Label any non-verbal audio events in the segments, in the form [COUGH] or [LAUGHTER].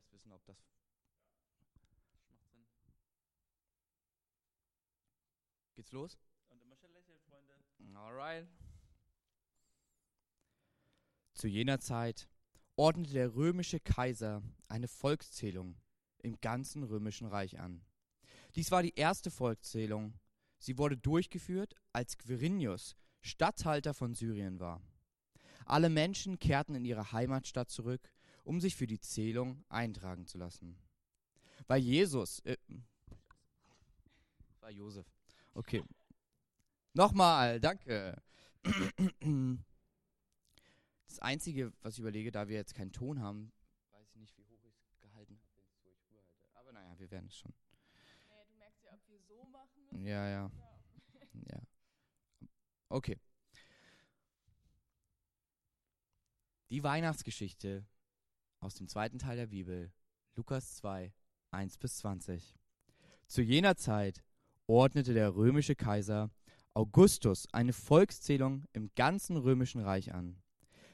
erst wissen, ob das macht Sinn. Geht's los? Und immer schön lächeln, Freunde. Alright. Zu jener Zeit ordnete der römische Kaiser eine Volkszählung im ganzen römischen Reich an. Dies war die erste Volkszählung. Sie wurde durchgeführt, als Quirinius Statthalter von Syrien war. Alle Menschen kehrten in ihre Heimatstadt zurück, um sich für die Zählung eintragen zu lassen. Weil Jesus, äh, war Josef. Okay. Nochmal, danke. Das Einzige, was ich überlege, da wir jetzt keinen Ton haben, weiß ich nicht, wie hoch ich es gehalten habe, wenn ich es rüberhalte. Aber naja, wir werden es schon. Naja, du merkst ja, ob wir so machen müssen. Ja, ja. Ja. Okay. Die Weihnachtsgeschichte aus dem zweiten Teil der Bibel, Lukas 2, 1 bis 20. Zu jener Zeit ordnete der römische Kaiser Augustus eine Volkszählung im ganzen römischen Reich an.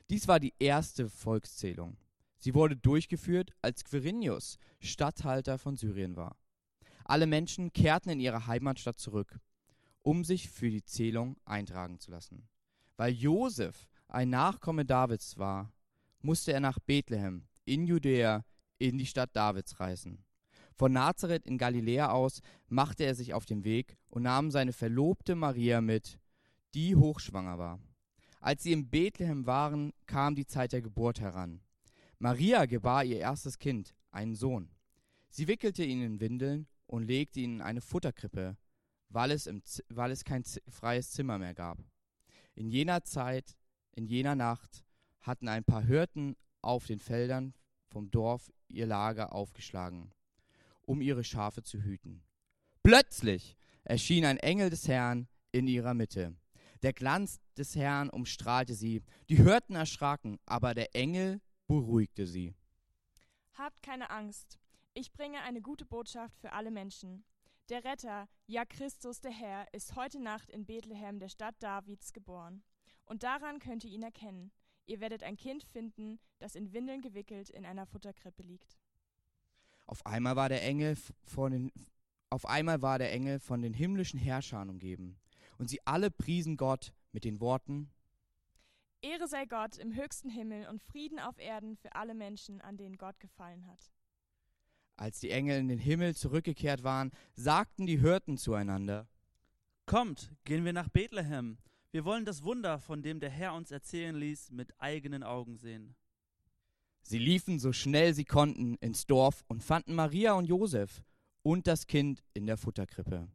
Dies war die erste Volkszählung. Sie wurde durchgeführt, als Quirinius Statthalter von Syrien war. Alle Menschen kehrten in ihre Heimatstadt zurück um sich für die Zählung eintragen zu lassen. Weil Josef ein Nachkomme Davids war, musste er nach Bethlehem in Judäa in die Stadt Davids reisen. Von Nazareth in Galiläa aus machte er sich auf den Weg und nahm seine Verlobte Maria mit, die hochschwanger war. Als sie in Bethlehem waren, kam die Zeit der Geburt heran. Maria gebar ihr erstes Kind, einen Sohn. Sie wickelte ihn in Windeln und legte ihn in eine Futterkrippe, weil es, im, weil es kein freies Zimmer mehr gab. In jener Zeit, in jener Nacht, hatten ein paar Hirten auf den Feldern vom Dorf ihr Lager aufgeschlagen, um ihre Schafe zu hüten. Plötzlich erschien ein Engel des Herrn in ihrer Mitte. Der Glanz des Herrn umstrahlte sie. Die Hirten erschraken, aber der Engel beruhigte sie. Habt keine Angst. Ich bringe eine gute Botschaft für alle Menschen. Der Retter, ja Christus der Herr, ist heute Nacht in Bethlehem, der Stadt Davids, geboren. Und daran könnt ihr ihn erkennen. Ihr werdet ein Kind finden, das in Windeln gewickelt in einer Futterkrippe liegt. Auf einmal war der Engel von den, auf einmal war der Engel von den himmlischen Herrschern umgeben, und sie alle priesen Gott mit den Worten: Ehre sei Gott im höchsten Himmel und Frieden auf Erden für alle Menschen, an denen Gott gefallen hat. Als die Engel in den Himmel zurückgekehrt waren, sagten die Hirten zueinander: Kommt, gehen wir nach Bethlehem. Wir wollen das Wunder, von dem der Herr uns erzählen ließ, mit eigenen Augen sehen. Sie liefen so schnell sie konnten ins Dorf und fanden Maria und Josef und das Kind in der Futterkrippe.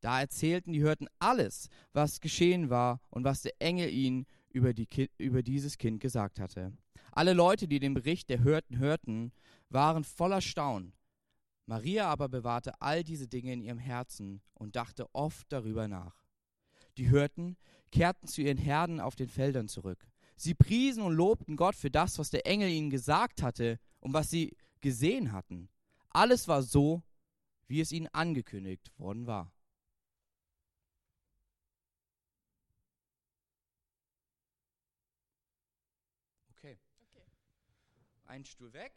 Da erzählten die Hirten alles, was geschehen war und was der Engel ihnen über, die Ki über dieses Kind gesagt hatte. Alle Leute, die den Bericht der Hirten hörten, waren voller Staunen. Maria aber bewahrte all diese Dinge in ihrem Herzen und dachte oft darüber nach. Die Hirten kehrten zu ihren Herden auf den Feldern zurück. Sie priesen und lobten Gott für das, was der Engel ihnen gesagt hatte und was sie gesehen hatten. Alles war so, wie es ihnen angekündigt worden war. Okay. Okay. Ein Stuhl weg.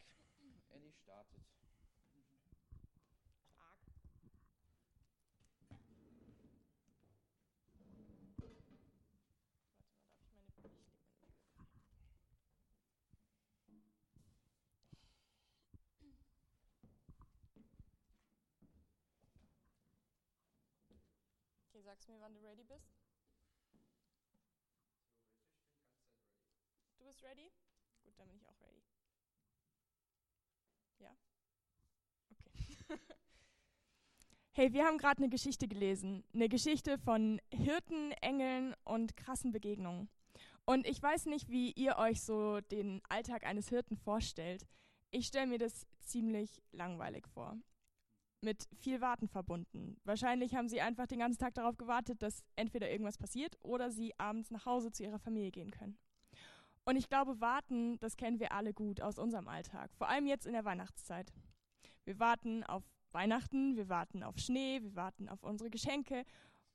Okay, sagst mir, wann du ready bist? Du bist ready? Gut, dann bin ich auch ready. Ja? Okay. [LAUGHS] hey, wir haben gerade eine Geschichte gelesen. Eine Geschichte von Hirten, Engeln und krassen Begegnungen. Und ich weiß nicht, wie ihr euch so den Alltag eines Hirten vorstellt. Ich stelle mir das ziemlich langweilig vor mit viel Warten verbunden. Wahrscheinlich haben sie einfach den ganzen Tag darauf gewartet, dass entweder irgendwas passiert oder sie abends nach Hause zu ihrer Familie gehen können. Und ich glaube, warten, das kennen wir alle gut aus unserem Alltag, vor allem jetzt in der Weihnachtszeit. Wir warten auf Weihnachten, wir warten auf Schnee, wir warten auf unsere Geschenke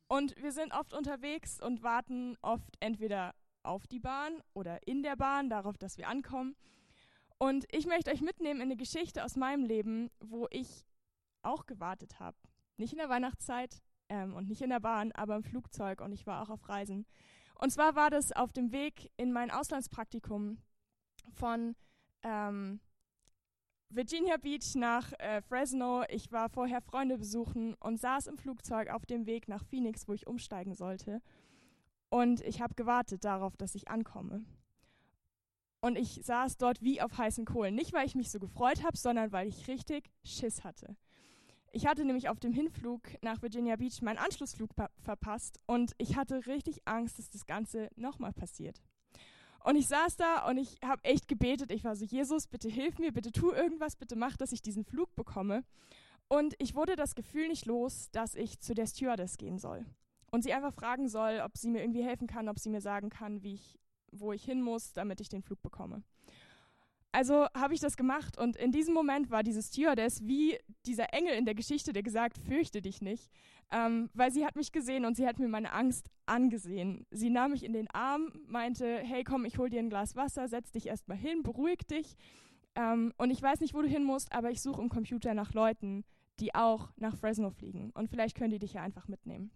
und wir sind oft unterwegs und warten oft entweder auf die Bahn oder in der Bahn darauf, dass wir ankommen. Und ich möchte euch mitnehmen in eine Geschichte aus meinem Leben, wo ich auch gewartet habe. Nicht in der Weihnachtszeit ähm, und nicht in der Bahn, aber im Flugzeug und ich war auch auf Reisen. Und zwar war das auf dem Weg in mein Auslandspraktikum von ähm, Virginia Beach nach äh, Fresno. Ich war vorher Freunde besuchen und saß im Flugzeug auf dem Weg nach Phoenix, wo ich umsteigen sollte. Und ich habe gewartet darauf, dass ich ankomme. Und ich saß dort wie auf heißen Kohlen. Nicht, weil ich mich so gefreut habe, sondern weil ich richtig Schiss hatte. Ich hatte nämlich auf dem Hinflug nach Virginia Beach meinen Anschlussflug verpasst und ich hatte richtig Angst, dass das Ganze nochmal passiert. Und ich saß da und ich habe echt gebetet. Ich war so, Jesus, bitte hilf mir, bitte tu irgendwas, bitte mach, dass ich diesen Flug bekomme. Und ich wurde das Gefühl nicht los, dass ich zu der Stewardess gehen soll. Und sie einfach fragen soll, ob sie mir irgendwie helfen kann, ob sie mir sagen kann, wie ich, wo ich hin muss, damit ich den Flug bekomme. Also habe ich das gemacht und in diesem Moment war diese Stewardess wie dieser Engel in der Geschichte, der gesagt, fürchte dich nicht, ähm, weil sie hat mich gesehen und sie hat mir meine Angst angesehen. Sie nahm mich in den Arm, meinte, hey komm, ich hol dir ein Glas Wasser, setz dich erstmal hin, beruhig dich. Ähm, und ich weiß nicht, wo du hin musst, aber ich suche im Computer nach Leuten, die auch nach Fresno fliegen und vielleicht können die dich ja einfach mitnehmen.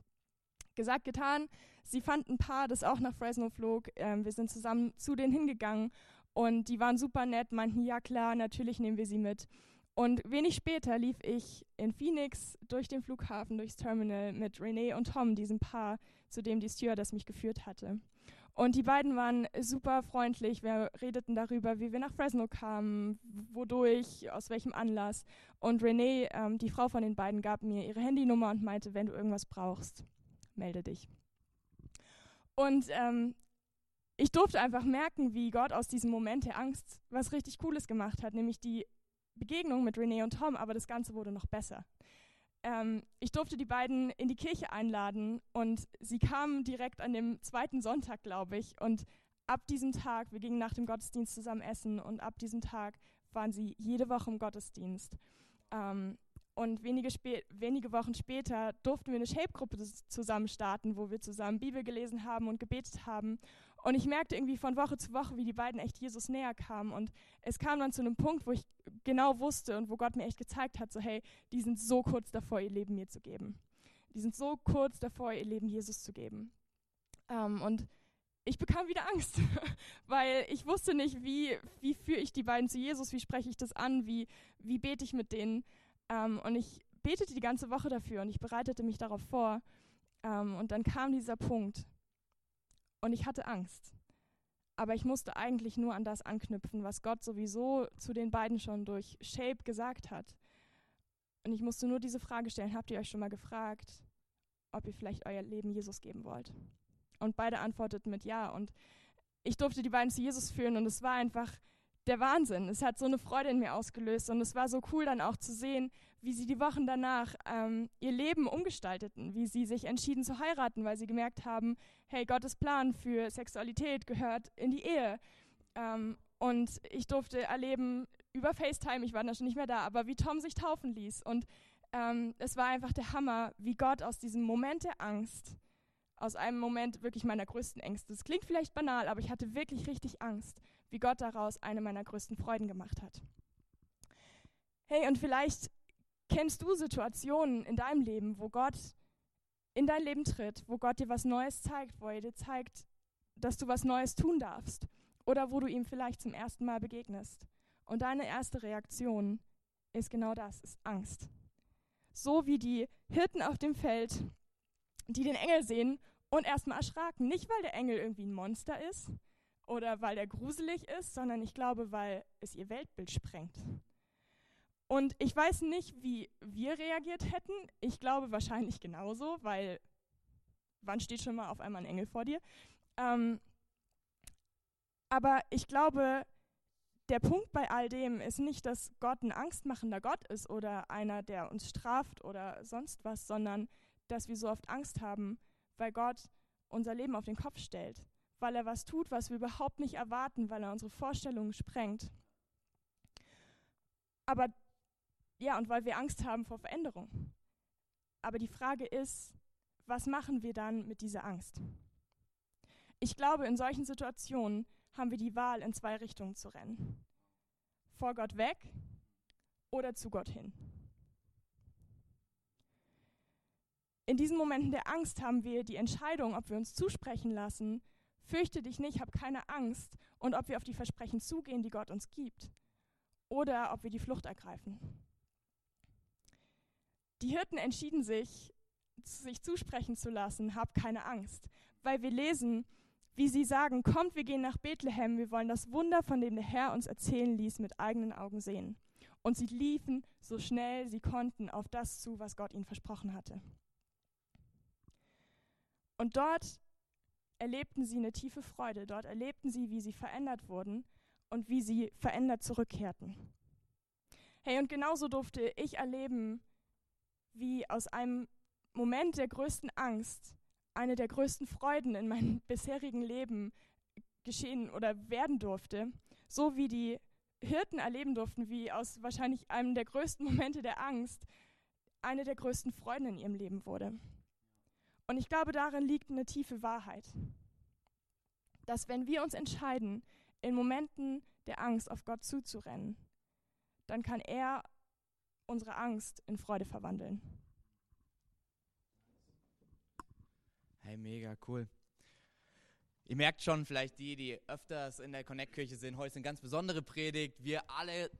Gesagt, getan. Sie fand ein Paar, das auch nach Fresno flog. Ähm, wir sind zusammen zu denen hingegangen und die waren super nett, meinten, ja klar, natürlich nehmen wir sie mit. Und wenig später lief ich in Phoenix durch den Flughafen, durchs Terminal mit Renee und Tom, diesem Paar, zu dem die Stewardess mich geführt hatte. Und die beiden waren super freundlich. Wir redeten darüber, wie wir nach Fresno kamen, wodurch, aus welchem Anlass. Und Renee, ähm, die Frau von den beiden, gab mir ihre Handynummer und meinte, wenn du irgendwas brauchst, melde dich. Und ähm, ich durfte einfach merken, wie Gott aus diesem Moment der Angst was richtig Cooles gemacht hat, nämlich die Begegnung mit Renee und Tom, aber das Ganze wurde noch besser. Ähm, ich durfte die beiden in die Kirche einladen und sie kamen direkt an dem zweiten Sonntag, glaube ich. Und ab diesem Tag, wir gingen nach dem Gottesdienst zusammen essen und ab diesem Tag waren sie jede Woche im Gottesdienst. Ähm, und wenige, wenige, Wochen später durften wir eine Shape-Gruppe zusammen starten, wo wir zusammen Bibel gelesen haben und gebetet haben. Und ich merkte irgendwie von Woche zu Woche, wie die beiden echt Jesus näher kamen. Und es kam dann zu einem Punkt, wo ich genau wusste und wo Gott mir echt gezeigt hat, so hey, die sind so kurz davor, ihr Leben mir zu geben. Die sind so kurz davor, ihr Leben Jesus zu geben. Ähm, und ich bekam wieder Angst, [LAUGHS] weil ich wusste nicht, wie, wie führe ich die beiden zu Jesus, wie spreche ich das an, wie, wie bete ich mit denen. Ähm, und ich betete die ganze Woche dafür und ich bereitete mich darauf vor. Ähm, und dann kam dieser Punkt, und ich hatte Angst. Aber ich musste eigentlich nur an das anknüpfen, was Gott sowieso zu den beiden schon durch Shape gesagt hat. Und ich musste nur diese Frage stellen, habt ihr euch schon mal gefragt, ob ihr vielleicht euer Leben Jesus geben wollt? Und beide antworteten mit Ja. Und ich durfte die beiden zu Jesus führen und es war einfach der Wahnsinn. Es hat so eine Freude in mir ausgelöst und es war so cool dann auch zu sehen, wie sie die Wochen danach ähm, ihr Leben umgestalteten, wie sie sich entschieden zu heiraten, weil sie gemerkt haben, hey, Gottes Plan für Sexualität gehört in die Ehe. Ähm, und ich durfte erleben über FaceTime, ich war da schon nicht mehr da, aber wie Tom sich taufen ließ. Und ähm, es war einfach der Hammer, wie Gott aus diesem Moment der Angst, aus einem Moment wirklich meiner größten Ängste, das klingt vielleicht banal, aber ich hatte wirklich richtig Angst, wie Gott daraus eine meiner größten Freuden gemacht hat. Hey, und vielleicht kennst du Situationen in deinem Leben, wo Gott in dein Leben tritt, wo Gott dir was Neues zeigt, wo er dir zeigt, dass du was Neues tun darfst oder wo du ihm vielleicht zum ersten Mal begegnest. Und deine erste Reaktion ist genau das, ist Angst. So wie die Hirten auf dem Feld, die den Engel sehen und erstmal erschraken. Nicht, weil der Engel irgendwie ein Monster ist oder weil er gruselig ist, sondern ich glaube, weil es ihr Weltbild sprengt. Und ich weiß nicht, wie wir reagiert hätten. Ich glaube wahrscheinlich genauso, weil wann steht schon mal auf einmal ein Engel vor dir? Ähm, aber ich glaube, der Punkt bei all dem ist nicht, dass Gott ein angstmachender Gott ist oder einer, der uns straft oder sonst was, sondern dass wir so oft Angst haben, weil Gott unser Leben auf den Kopf stellt, weil er was tut, was wir überhaupt nicht erwarten, weil er unsere Vorstellungen sprengt. Aber ja, und weil wir Angst haben vor Veränderung. Aber die Frage ist, was machen wir dann mit dieser Angst? Ich glaube, in solchen Situationen haben wir die Wahl, in zwei Richtungen zu rennen. vor Gott weg oder zu Gott hin. In diesen Momenten der Angst haben wir die Entscheidung, ob wir uns zusprechen lassen, fürchte dich nicht, hab keine Angst, und ob wir auf die Versprechen zugehen, die Gott uns gibt, oder ob wir die Flucht ergreifen. Die Hirten entschieden sich, sich zusprechen zu lassen, hab keine Angst, weil wir lesen, wie sie sagen, kommt, wir gehen nach Bethlehem, wir wollen das Wunder, von dem der Herr uns erzählen ließ, mit eigenen Augen sehen. Und sie liefen so schnell sie konnten auf das zu, was Gott ihnen versprochen hatte. Und dort erlebten sie eine tiefe Freude. Dort erlebten sie, wie sie verändert wurden und wie sie verändert zurückkehrten. Hey, und genauso durfte ich erleben, wie aus einem Moment der größten Angst eine der größten Freuden in meinem [LAUGHS] bisherigen Leben geschehen oder werden durfte. So wie die Hirten erleben durften, wie aus wahrscheinlich einem der größten Momente der Angst eine der größten Freuden in ihrem Leben wurde. Und ich glaube, darin liegt eine tiefe Wahrheit, dass wenn wir uns entscheiden, in Momenten der Angst auf Gott zuzurennen, dann kann er unsere Angst in Freude verwandeln. Hey, mega cool. Ihr merkt schon, vielleicht die, die öfters in der Connect-Kirche sind, heute ist eine ganz besondere Predigt. Wir alle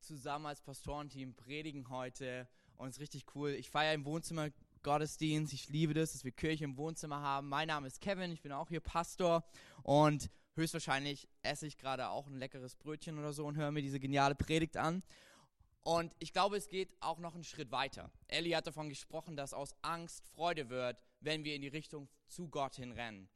zusammen als Pastorenteam predigen heute und es ist richtig cool. Ich feiere im Wohnzimmer Gottesdienst. Ich liebe das, dass wir Kirche im Wohnzimmer haben. Mein Name ist Kevin, ich bin auch hier Pastor und höchstwahrscheinlich esse ich gerade auch ein leckeres Brötchen oder so und höre mir diese geniale Predigt an. Und ich glaube, es geht auch noch einen Schritt weiter. Ellie hat davon gesprochen, dass aus Angst Freude wird, wenn wir in die Richtung zu Gott hin rennen.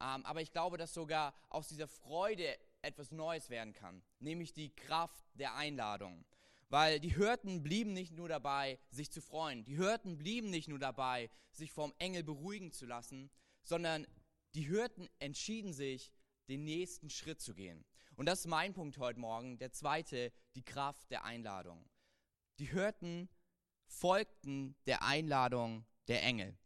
Ähm, aber ich glaube, dass sogar aus dieser Freude etwas Neues werden kann, nämlich die Kraft der Einladung. Weil die Hürden blieben nicht nur dabei, sich zu freuen. Die Hürden blieben nicht nur dabei, sich vom Engel beruhigen zu lassen, sondern die Hürden entschieden sich, den nächsten Schritt zu gehen. Und das ist mein Punkt heute Morgen, der zweite, die Kraft der Einladung. Die Hürden folgten der Einladung der Engel.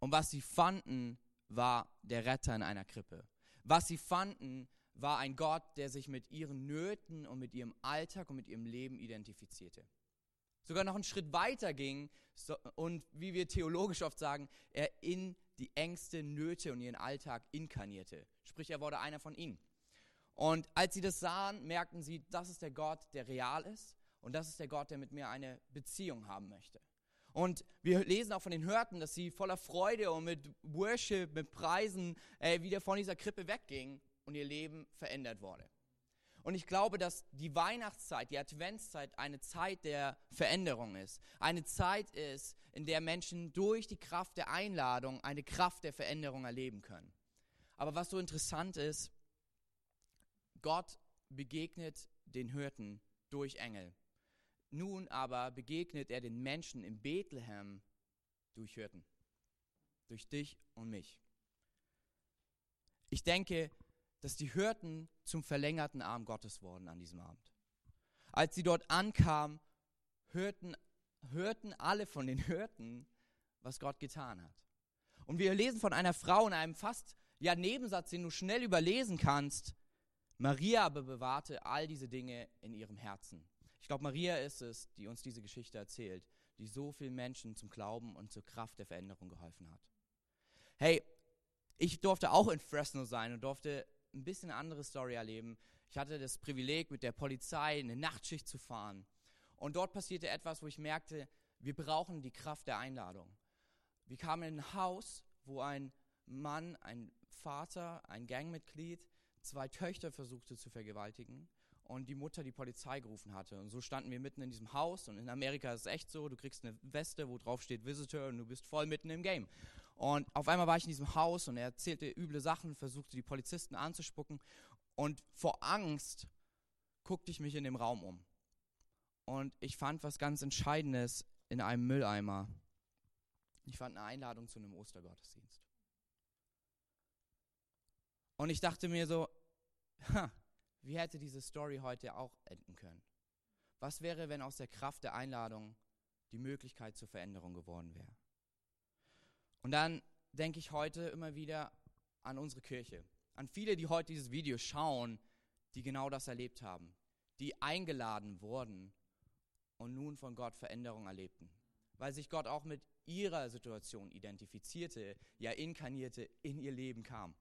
Und was sie fanden, war der Retter in einer Krippe. Was sie fanden, war ein Gott, der sich mit ihren Nöten und mit ihrem Alltag und mit ihrem Leben identifizierte. Sogar noch einen Schritt weiter ging und wie wir theologisch oft sagen, er in die Ängste, Nöte und ihren Alltag inkarnierte. Sprich, er wurde einer von ihnen. Und als sie das sahen, merkten sie, das ist der Gott, der real ist und das ist der Gott, der mit mir eine Beziehung haben möchte. Und wir lesen auch von den Hörten, dass sie voller Freude und mit Worship, mit Preisen äh, wieder von dieser Krippe weggingen und ihr Leben verändert wurde. Und ich glaube, dass die Weihnachtszeit, die Adventszeit eine Zeit der Veränderung ist. Eine Zeit ist, in der Menschen durch die Kraft der Einladung eine Kraft der Veränderung erleben können. Aber was so interessant ist, Gott begegnet den Hirten durch Engel. Nun aber begegnet er den Menschen in Bethlehem durch Hirten. Durch dich und mich. Ich denke, dass die Hirten zum verlängerten Arm Gottes wurden an diesem Abend. Als sie dort ankamen, hörten, hörten alle von den Hirten, was Gott getan hat. Und wir lesen von einer Frau in einem fast ja Nebensatz, den du schnell überlesen kannst. Maria aber bewahrte all diese Dinge in ihrem Herzen. Ich glaube, Maria ist es, die uns diese Geschichte erzählt, die so vielen Menschen zum Glauben und zur Kraft der Veränderung geholfen hat. Hey, ich durfte auch in Fresno sein und durfte ein bisschen andere Story erleben. Ich hatte das Privileg, mit der Polizei eine Nachtschicht zu fahren. Und dort passierte etwas, wo ich merkte, wir brauchen die Kraft der Einladung. Wir kamen in ein Haus, wo ein Mann, ein Vater, ein Gangmitglied, zwei Töchter versuchte zu vergewaltigen und die Mutter die Polizei gerufen hatte. Und so standen wir mitten in diesem Haus und in Amerika ist es echt so, du kriegst eine Weste, wo drauf steht Visitor und du bist voll mitten im Game. Und auf einmal war ich in diesem Haus und er erzählte üble Sachen, versuchte die Polizisten anzuspucken. Und vor Angst guckte ich mich in dem Raum um. Und ich fand was ganz Entscheidendes in einem Mülleimer. Ich fand eine Einladung zu einem Ostergottesdienst. Und ich dachte mir so, ha, wie hätte diese Story heute auch enden können? Was wäre, wenn aus der Kraft der Einladung die Möglichkeit zur Veränderung geworden wäre? Und dann denke ich heute immer wieder an unsere Kirche, an viele, die heute dieses Video schauen, die genau das erlebt haben, die eingeladen wurden und nun von Gott Veränderung erlebten. Weil sich Gott auch mit ihrer Situation identifizierte, ja inkarnierte, in ihr Leben kam.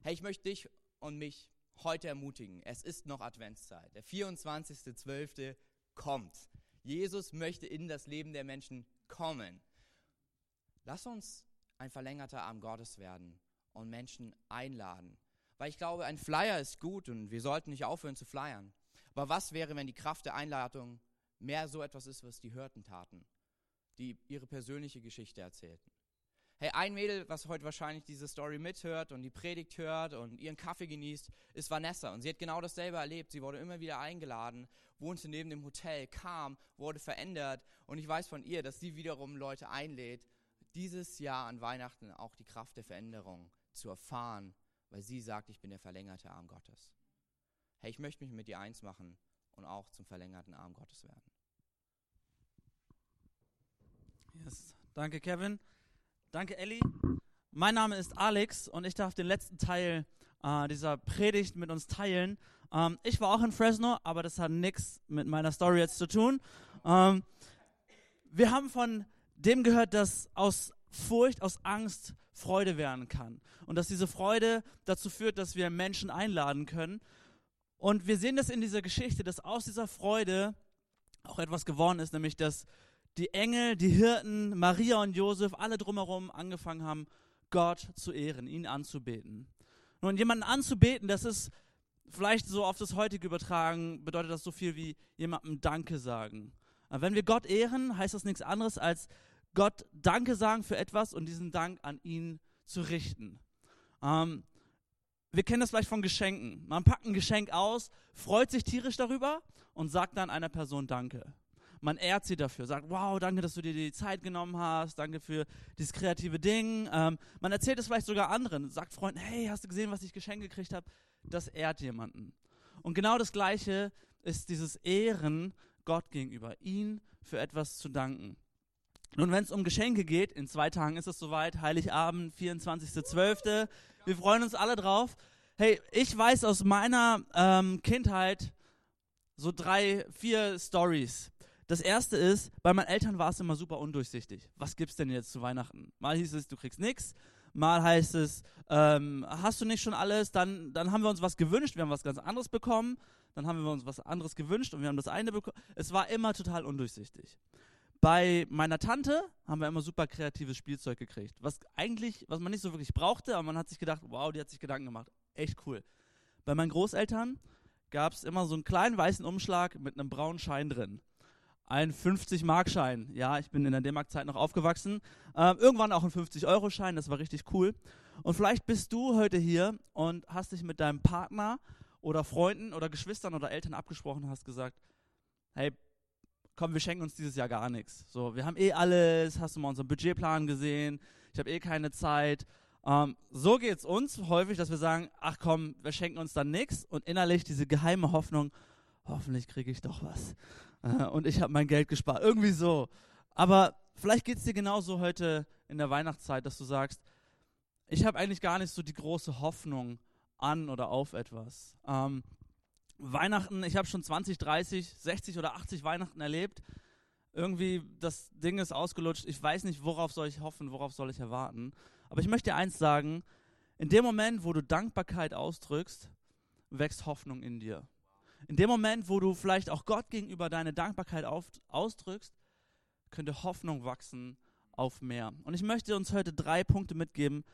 Hey, ich möchte dich und mich heute ermutigen. Es ist noch Adventszeit. Der 24.12. kommt. Jesus möchte in das Leben der Menschen kommen. Lass uns ein verlängerter Arm Gottes werden und Menschen einladen. Weil ich glaube, ein Flyer ist gut und wir sollten nicht aufhören zu flyern. Aber was wäre, wenn die Kraft der Einladung mehr so etwas ist, was die Hörten taten, die ihre persönliche Geschichte erzählten? Hey, ein Mädel, was heute wahrscheinlich diese Story mithört und die Predigt hört und ihren Kaffee genießt, ist Vanessa. Und sie hat genau dasselbe erlebt. Sie wurde immer wieder eingeladen, wohnte neben dem Hotel, kam, wurde verändert. Und ich weiß von ihr, dass sie wiederum Leute einlädt, dieses Jahr an Weihnachten auch die Kraft der Veränderung zu erfahren, weil sie sagt, ich bin der verlängerte Arm Gottes. Hey, ich möchte mich mit dir eins machen und auch zum verlängerten Arm Gottes werden. Yes. Danke, Kevin. Danke, Elli. Mein Name ist Alex und ich darf den letzten Teil äh, dieser Predigt mit uns teilen. Ähm, ich war auch in Fresno, aber das hat nichts mit meiner Story jetzt zu tun. Ähm, wir haben von dem gehört, dass aus Furcht, aus Angst Freude werden kann. Und dass diese Freude dazu führt, dass wir Menschen einladen können. Und wir sehen das in dieser Geschichte, dass aus dieser Freude auch etwas geworden ist, nämlich dass die Engel, die Hirten, Maria und Josef, alle drumherum angefangen haben, Gott zu ehren, ihn anzubeten. Nun, jemanden anzubeten, das ist vielleicht so auf das heutige übertragen, bedeutet das so viel wie jemandem Danke sagen. Aber wenn wir Gott ehren, heißt das nichts anderes als Gott Danke sagen für etwas und diesen Dank an ihn zu richten. Ähm, wir kennen das vielleicht von Geschenken. Man packt ein Geschenk aus, freut sich tierisch darüber und sagt dann einer Person Danke man ehrt sie dafür, sagt, wow, danke, dass du dir die Zeit genommen hast, danke für dieses kreative Ding. Ähm, man erzählt es vielleicht sogar anderen, sagt Freunden, hey, hast du gesehen, was ich geschenkt gekriegt habe? Das ehrt jemanden. Und genau das Gleiche ist dieses Ehren Gott gegenüber, ihn für etwas zu danken. Nun, wenn es um Geschenke geht, in zwei Tagen ist es soweit, Heiligabend, 24.12. Wir freuen uns alle drauf. Hey, ich weiß aus meiner ähm, Kindheit so drei, vier Stories. Das erste ist, bei meinen Eltern war es immer super undurchsichtig. Was gibt's denn jetzt zu Weihnachten? Mal hieß es, du kriegst nichts. Mal heißt es, ähm, hast du nicht schon alles? Dann, dann haben wir uns was gewünscht, wir haben was ganz anderes bekommen. Dann haben wir uns was anderes gewünscht und wir haben das eine bekommen. Es war immer total undurchsichtig. Bei meiner Tante haben wir immer super kreatives Spielzeug gekriegt, was eigentlich, was man nicht so wirklich brauchte, aber man hat sich gedacht, wow, die hat sich Gedanken gemacht. Echt cool. Bei meinen Großeltern gab es immer so einen kleinen weißen Umschlag mit einem braunen Schein drin ein 50-Mark-Schein. Ja, ich bin in der D-Mark-Zeit noch aufgewachsen. Ähm, irgendwann auch ein 50-Euro-Schein, das war richtig cool. Und vielleicht bist du heute hier und hast dich mit deinem Partner oder Freunden oder Geschwistern oder Eltern abgesprochen und hast gesagt, hey, komm, wir schenken uns dieses Jahr gar nichts. So, wir haben eh alles, hast du mal unseren Budgetplan gesehen, ich habe eh keine Zeit. Ähm, so geht es uns häufig, dass wir sagen, ach komm, wir schenken uns dann nichts und innerlich diese geheime Hoffnung, hoffentlich kriege ich doch was. Äh, und ich habe mein Geld gespart. Irgendwie so. Aber vielleicht geht es dir genauso heute in der Weihnachtszeit, dass du sagst, ich habe eigentlich gar nicht so die große Hoffnung an oder auf etwas. Ähm, Weihnachten, ich habe schon 20, 30, 60 oder 80 Weihnachten erlebt. Irgendwie, das Ding ist ausgelutscht. Ich weiß nicht, worauf soll ich hoffen, worauf soll ich erwarten. Aber ich möchte dir eins sagen, in dem Moment, wo du Dankbarkeit ausdrückst, wächst Hoffnung in dir. In dem Moment, wo du vielleicht auch Gott gegenüber deine Dankbarkeit auf, ausdrückst, könnte Hoffnung wachsen auf mehr. Und ich möchte uns heute drei Punkte mitgeben,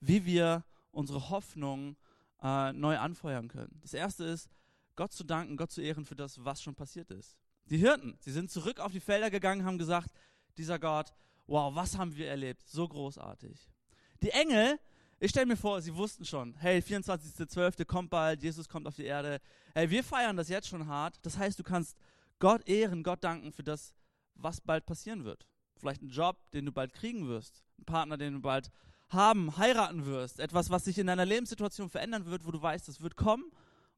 wie wir unsere Hoffnung äh, neu anfeuern können. Das erste ist, Gott zu danken, Gott zu ehren für das, was schon passiert ist. Die Hirten, sie sind zurück auf die Felder gegangen, haben gesagt, dieser Gott, wow, was haben wir erlebt? So großartig. Die Engel, ich stelle mir vor, sie wussten schon, hey, 24.12. kommt bald, Jesus kommt auf die Erde. Hey, wir feiern das jetzt schon hart. Das heißt, du kannst Gott ehren, Gott danken für das, was bald passieren wird. Vielleicht einen Job, den du bald kriegen wirst. Einen Partner, den du bald haben, heiraten wirst. Etwas, was sich in deiner Lebenssituation verändern wird, wo du weißt, es wird kommen.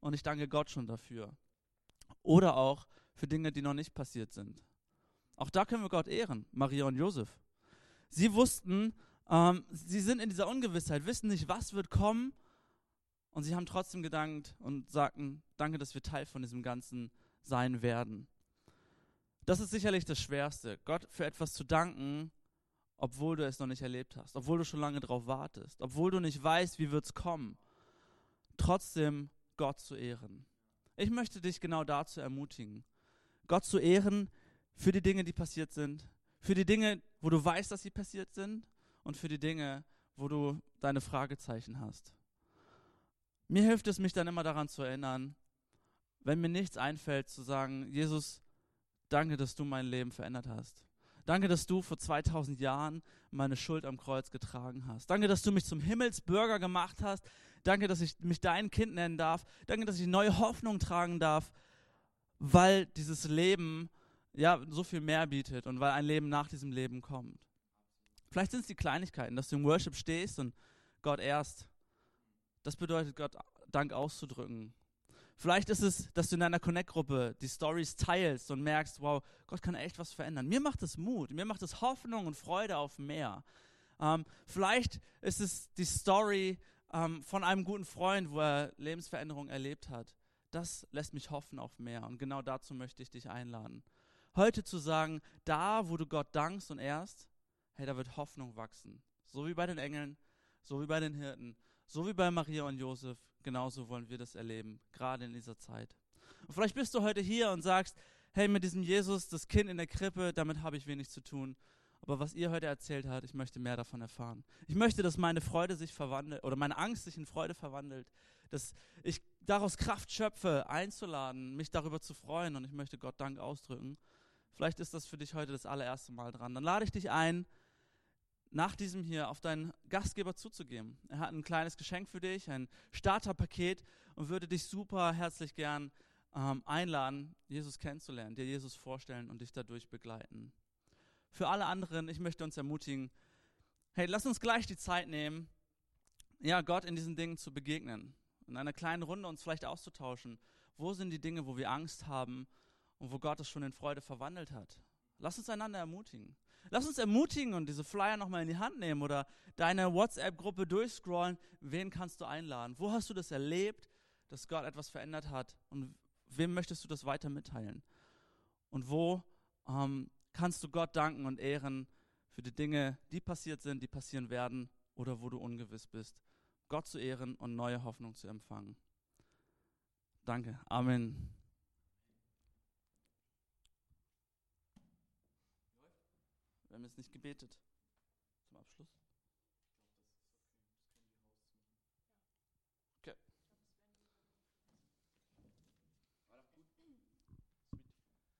Und ich danke Gott schon dafür. Oder auch für Dinge, die noch nicht passiert sind. Auch da können wir Gott ehren, Maria und Josef. Sie wussten, ähm, sie sind in dieser Ungewissheit, wissen nicht, was wird kommen. Und sie haben trotzdem gedankt und sagten, danke, dass wir Teil von diesem Ganzen sein werden. Das ist sicherlich das Schwerste, Gott für etwas zu danken, obwohl du es noch nicht erlebt hast, obwohl du schon lange darauf wartest, obwohl du nicht weißt, wie wird es kommen. Trotzdem Gott zu ehren. Ich möchte dich genau dazu ermutigen, Gott zu ehren für die Dinge, die passiert sind, für die Dinge, wo du weißt, dass sie passiert sind und für die Dinge, wo du deine Fragezeichen hast. Mir hilft es, mich dann immer daran zu erinnern, wenn mir nichts einfällt, zu sagen, Jesus, danke, dass du mein Leben verändert hast. Danke, dass du vor 2000 Jahren meine Schuld am Kreuz getragen hast. Danke, dass du mich zum Himmelsbürger gemacht hast. Danke, dass ich mich dein Kind nennen darf. Danke, dass ich neue Hoffnung tragen darf, weil dieses Leben ja so viel mehr bietet und weil ein Leben nach diesem Leben kommt. Vielleicht sind es die Kleinigkeiten, dass du im Worship stehst und Gott erst das bedeutet, Gott Dank auszudrücken. Vielleicht ist es, dass du in deiner Connect-Gruppe die Stories teilst und merkst, wow, Gott kann echt was verändern. Mir macht es Mut, mir macht es Hoffnung und Freude auf mehr. Ähm, vielleicht ist es die Story ähm, von einem guten Freund, wo er Lebensveränderung erlebt hat. Das lässt mich hoffen auf mehr und genau dazu möchte ich dich einladen. Heute zu sagen, da, wo du Gott dankst und ehrst, hey, da wird Hoffnung wachsen. So wie bei den Engeln, so wie bei den Hirten, so wie bei Maria und Josef, genauso wollen wir das erleben, gerade in dieser Zeit. Und vielleicht bist du heute hier und sagst, hey, mit diesem Jesus, das Kind in der Krippe, damit habe ich wenig zu tun. Aber was ihr heute erzählt habt, ich möchte mehr davon erfahren. Ich möchte, dass meine Freude sich verwandelt oder meine Angst sich in Freude verwandelt, dass ich daraus Kraft schöpfe, einzuladen, mich darüber zu freuen und ich möchte Gott Dank ausdrücken. Vielleicht ist das für dich heute das allererste Mal dran. Dann lade ich dich ein, nach diesem hier auf deinen Gastgeber zuzugehen. Er hat ein kleines Geschenk für dich, ein Starterpaket und würde dich super herzlich gern ähm, einladen, Jesus kennenzulernen, dir Jesus vorstellen und dich dadurch begleiten. Für alle anderen, ich möchte uns ermutigen, hey, lass uns gleich die Zeit nehmen, ja, Gott in diesen Dingen zu begegnen, in einer kleinen Runde uns vielleicht auszutauschen. Wo sind die Dinge, wo wir Angst haben und wo Gott es schon in Freude verwandelt hat? Lass uns einander ermutigen. Lass uns ermutigen und diese Flyer nochmal in die Hand nehmen oder deine WhatsApp-Gruppe durchscrollen. Wen kannst du einladen? Wo hast du das erlebt, dass Gott etwas verändert hat? Und wem möchtest du das weiter mitteilen? Und wo ähm, kannst du Gott danken und ehren für die Dinge, die passiert sind, die passieren werden oder wo du ungewiss bist? Gott zu ehren und neue Hoffnung zu empfangen. Danke. Amen. Wir haben jetzt nicht gebetet zum Abschluss.